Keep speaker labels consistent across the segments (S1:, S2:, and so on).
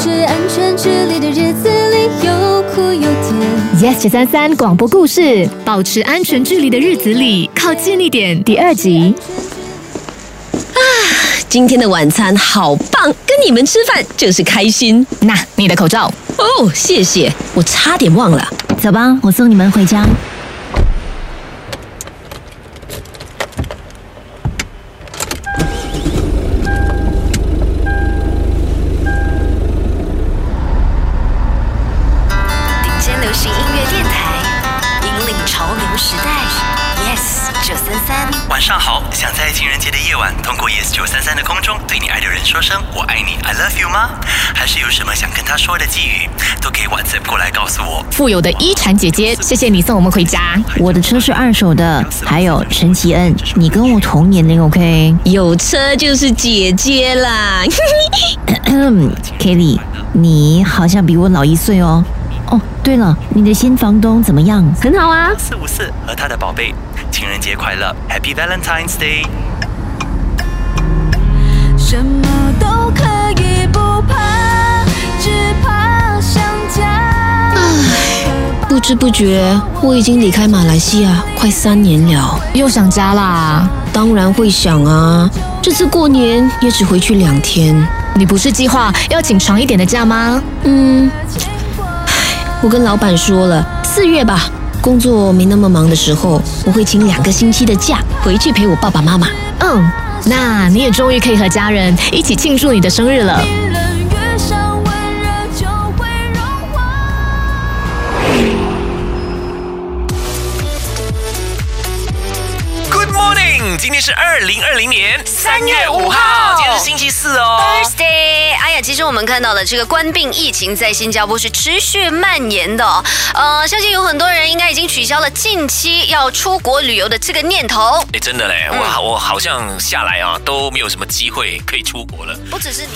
S1: 保持安全距离的日子里有苦有甜。
S2: Yes 九三三广播故事，保持安全距离的日子里，靠近一点。第二集，
S3: 今天的晚餐好棒，跟你们吃饭就是开心
S2: 那你的口罩。
S3: 哦，谢谢，我差点忘了。
S4: 走吧，我送你们回家。
S5: 流行音乐电台，引领潮流时代。Yes 九三三，
S6: 晚上好，想在情人节的夜晚通过 Yes 九三三的空中对你爱的人说声我爱你，I love you 吗？还是有什么想跟他说的寄语，都可以 WhatsApp 过来告诉我。
S2: 富有的一禅姐姐，谢谢你送我们回家。
S4: 我的车是二手的，还有陈奇恩，你跟我同年龄，OK？
S3: 有车就是姐姐啦。
S4: Kelly，你好像比我老一岁哦。哦，对了，你的新房东怎么样？
S2: 很好啊，
S6: 四五四和他的宝贝，情人节快乐，Happy Valentine's Day！
S1: 什么都可以不怕，只怕想家。
S3: 不知不觉，我已经离开马来西亚快三年了。
S2: 又想家啦。
S3: 当然会想啊，这次过年也只回去两天。
S2: 你不是计划要请长一点的假吗？
S3: 嗯，唉我跟老板说了，四月吧，工作没那么忙的时候，我会请两个星期的假回去陪我爸爸妈妈。
S2: 嗯，那你也终于可以和家人一起庆祝你的生日了。
S6: 今天是二零二零年三月五号，今天是星期四哦。
S5: Thursday，哎呀，其实我们看到的这个冠病疫情在新加坡是持续蔓延的哦，呃，相信有很多人应该已经取消了近期要出国旅游的这个念头。
S6: 哎，真的嘞，我我好像下来啊都没有什么机会可以出国了。
S5: 不只是你，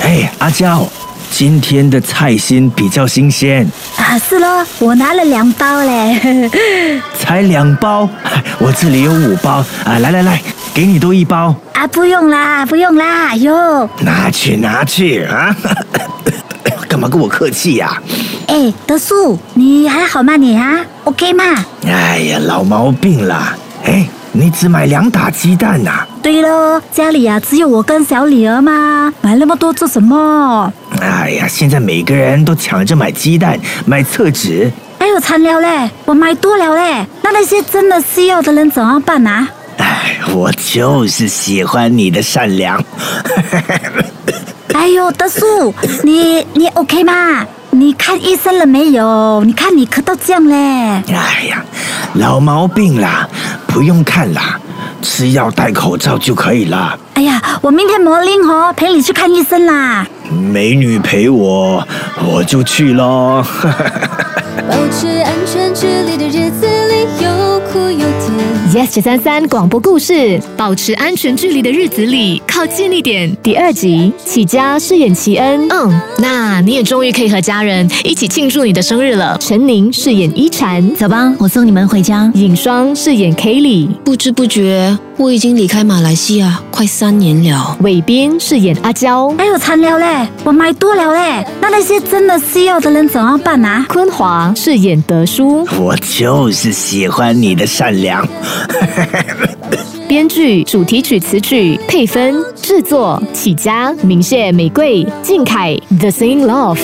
S7: 哎，阿娇，今天的菜心比较新鲜，
S8: 啊，是咯，我拿了两包嘞。
S7: 才两包，哎我这里有五包啊，来来来，给你多一包，
S8: 啊，不用啦，不用啦，哎哟，
S7: 拿去拿去啊！干嘛跟我客气呀、
S8: 哎，德叔，你还好吗你啊？OK 吗？
S7: 哎呀，老毛病了！哎，你只买两打鸡蛋呐、
S8: 对喽，家里啊只有我跟小女儿嘛，买那么多做什么？
S7: 哎呀，现在每个人都抢着买鸡蛋、买厕纸，
S8: 还有惨了嘞，我买多了嘞，那那些真的需要的人怎么办啊？
S7: 哎，我就是喜欢你的善良。
S8: 哎呦，德叔，你你 OK 吗？你看医生了没有？你看你咳到这样嘞。
S7: 哎呀，老毛病啦，不用看啦，吃药戴口罩就可以了。
S8: 哎呀，我明天魔灵哦陪你去看医生啦。
S7: 美女陪我，我就去喽。
S1: 保持安全距离的日子里有哭有甜。
S2: Yes 九三三广播故事，保持安全距离的日子里，靠近一点。第二集，启佳饰演齐恩。嗯，那你也终于可以和家人一起庆祝你的生日了。陈宁饰演一婵，
S4: 走吧，我送你们回家。
S2: 尹双饰演 Kelly，
S3: 不知不觉，我已经离开马来西亚快三年了。
S2: 伟斌饰演阿娇，
S8: 还有惨了嘞，我买多了嘞，那那些真的需要的人怎么办啊？
S2: 坤华饰演德叔，
S7: 我就是喜欢你的善良。
S2: 编剧、主题曲词曲、配分、制作：起家、明谢、玫瑰、靖凯、The Sing Love。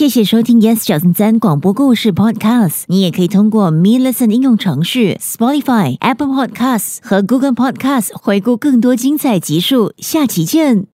S4: 谢谢收听 Yes 九三三广播故事 Podcast。你也可以通过 Me Listen 应用程序、Spotify、Apple Podcasts 和 Google Podcasts 回顾更多精彩集数。下期见。